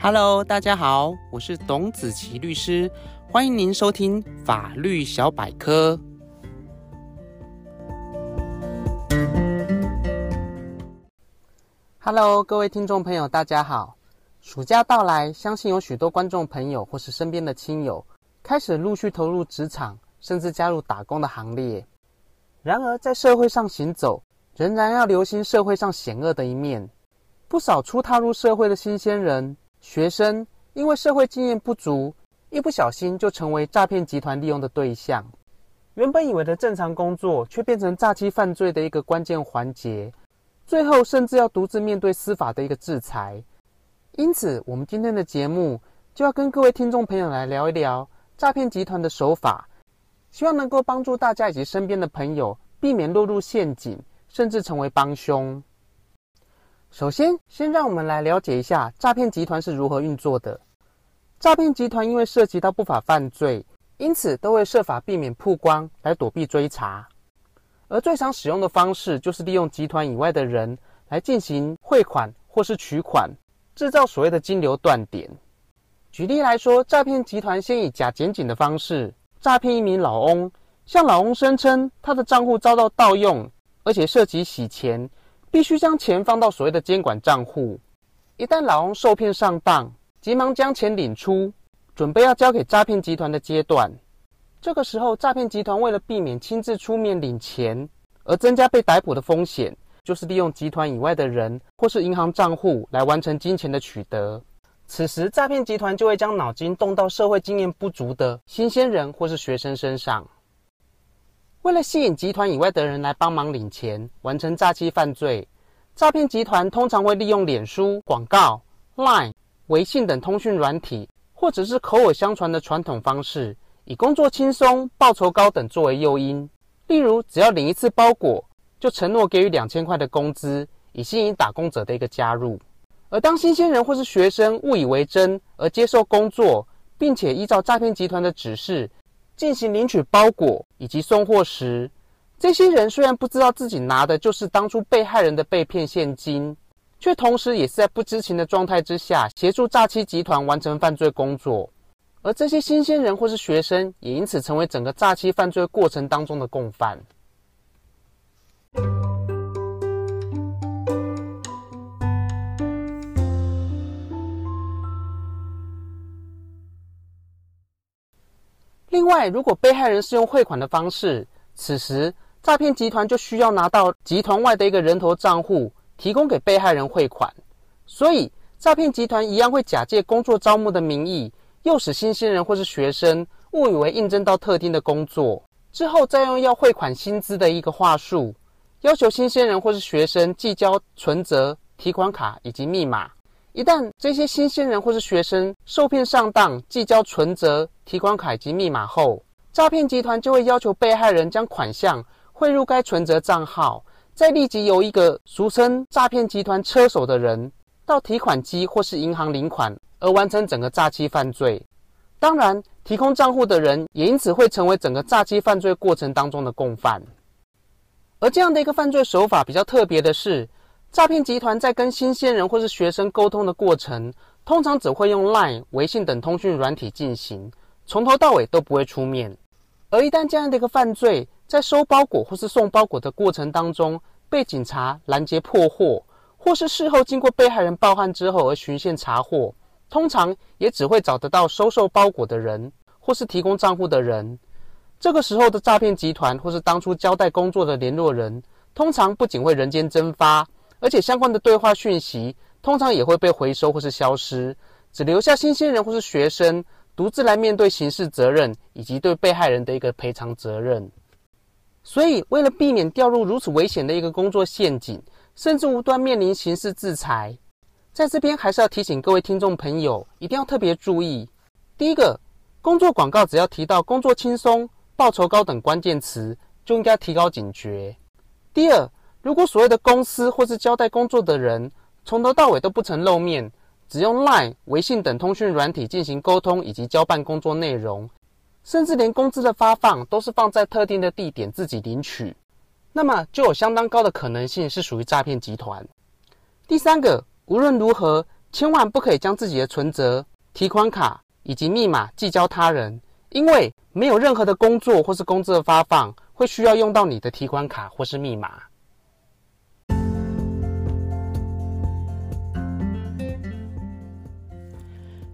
Hello，大家好，我是董子琪律师，欢迎您收听法律小百科。Hello，各位听众朋友，大家好。暑假到来，相信有许多观众朋友或是身边的亲友开始陆续投入职场，甚至加入打工的行列。然而，在社会上行走，仍然要留心社会上险恶的一面。不少初踏入社会的新鲜人。学生因为社会经验不足，一不小心就成为诈骗集团利用的对象。原本以为的正常工作，却变成诈欺犯罪的一个关键环节，最后甚至要独自面对司法的一个制裁。因此，我们今天的节目就要跟各位听众朋友来聊一聊诈骗集团的手法，希望能够帮助大家以及身边的朋友避免落入陷阱，甚至成为帮凶。首先，先让我们来了解一下诈骗集团是如何运作的。诈骗集团因为涉及到不法犯罪，因此都会设法避免曝光来躲避追查。而最常使用的方式就是利用集团以外的人来进行汇款或是取款，制造所谓的金流断点。举例来说，诈骗集团先以假检警的方式诈骗一名老翁，向老翁声称他的账户遭到盗用，而且涉及洗钱。必须将钱放到所谓的监管账户，一旦老翁受骗上当，急忙将钱领出，准备要交给诈骗集团的阶段。这个时候，诈骗集团为了避免亲自出面领钱，而增加被逮捕的风险，就是利用集团以外的人或是银行账户来完成金钱的取得。此时，诈骗集团就会将脑筋动到社会经验不足的新鲜人或是学生身上。为了吸引集团以外的人来帮忙领钱，完成诈欺犯罪，诈骗集团通常会利用脸书广告、Line、微信等通讯软体，或者是口耳相传的传统方式，以工作轻松、报酬高等作为诱因。例如，只要领一次包裹，就承诺给予两千块的工资，以吸引打工者的一个加入。而当新鲜人或是学生误以为真而接受工作，并且依照诈骗集团的指示，进行领取包裹以及送货时，这些人虽然不知道自己拿的就是当初被害人的被骗现金，却同时也是在不知情的状态之下协助诈欺集团完成犯罪工作，而这些新鲜人或是学生也因此成为整个诈欺犯罪过程当中的共犯。另外，如果被害人是用汇款的方式，此时诈骗集团就需要拿到集团外的一个人头账户，提供给被害人汇款。所以，诈骗集团一样会假借工作招募的名义，诱使新鲜人或是学生误以为应征到特定的工作，之后再用要汇款薪资的一个话术，要求新鲜人或是学生寄交存折、提款卡以及密码。一旦这些新鲜人或是学生受骗上当，寄交存折、提款卡及密码后，诈骗集团就会要求被害人将款项汇入该存折账号，再立即由一个俗称诈骗集团车手的人到提款机或是银行领款，而完成整个诈欺犯罪。当然，提供账户的人也因此会成为整个诈欺犯罪过程当中的共犯。而这样的一个犯罪手法比较特别的是。诈骗集团在跟新鲜人或是学生沟通的过程，通常只会用 LINE、微信等通讯软体进行，从头到尾都不会出面。而一旦这样的一个犯罪在收包裹或是送包裹的过程当中被警察拦截破获，或是事后经过被害人报案之后而循线查获，通常也只会找得到收受包裹的人或是提供账户的人。这个时候的诈骗集团或是当初交代工作的联络人，通常不仅会人间蒸发。而且相关的对话讯息通常也会被回收或是消失，只留下新鲜人或是学生独自来面对刑事责任以及对被害人的一个赔偿责任。所以，为了避免掉入如此危险的一个工作陷阱，甚至无端面临刑事制裁，在这边还是要提醒各位听众朋友，一定要特别注意：第一个，工作广告只要提到工作轻松、报酬高等关键词，就应该提高警觉；第二，如果所谓的公司或是交代工作的人从头到尾都不曾露面，只用 LINE、微信等通讯软体进行沟通以及交办工作内容，甚至连工资的发放都是放在特定的地点自己领取，那么就有相当高的可能性是属于诈骗集团。第三个，无论如何，千万不可以将自己的存折、提款卡以及密码寄交他人，因为没有任何的工作或是工资的发放会需要用到你的提款卡或是密码。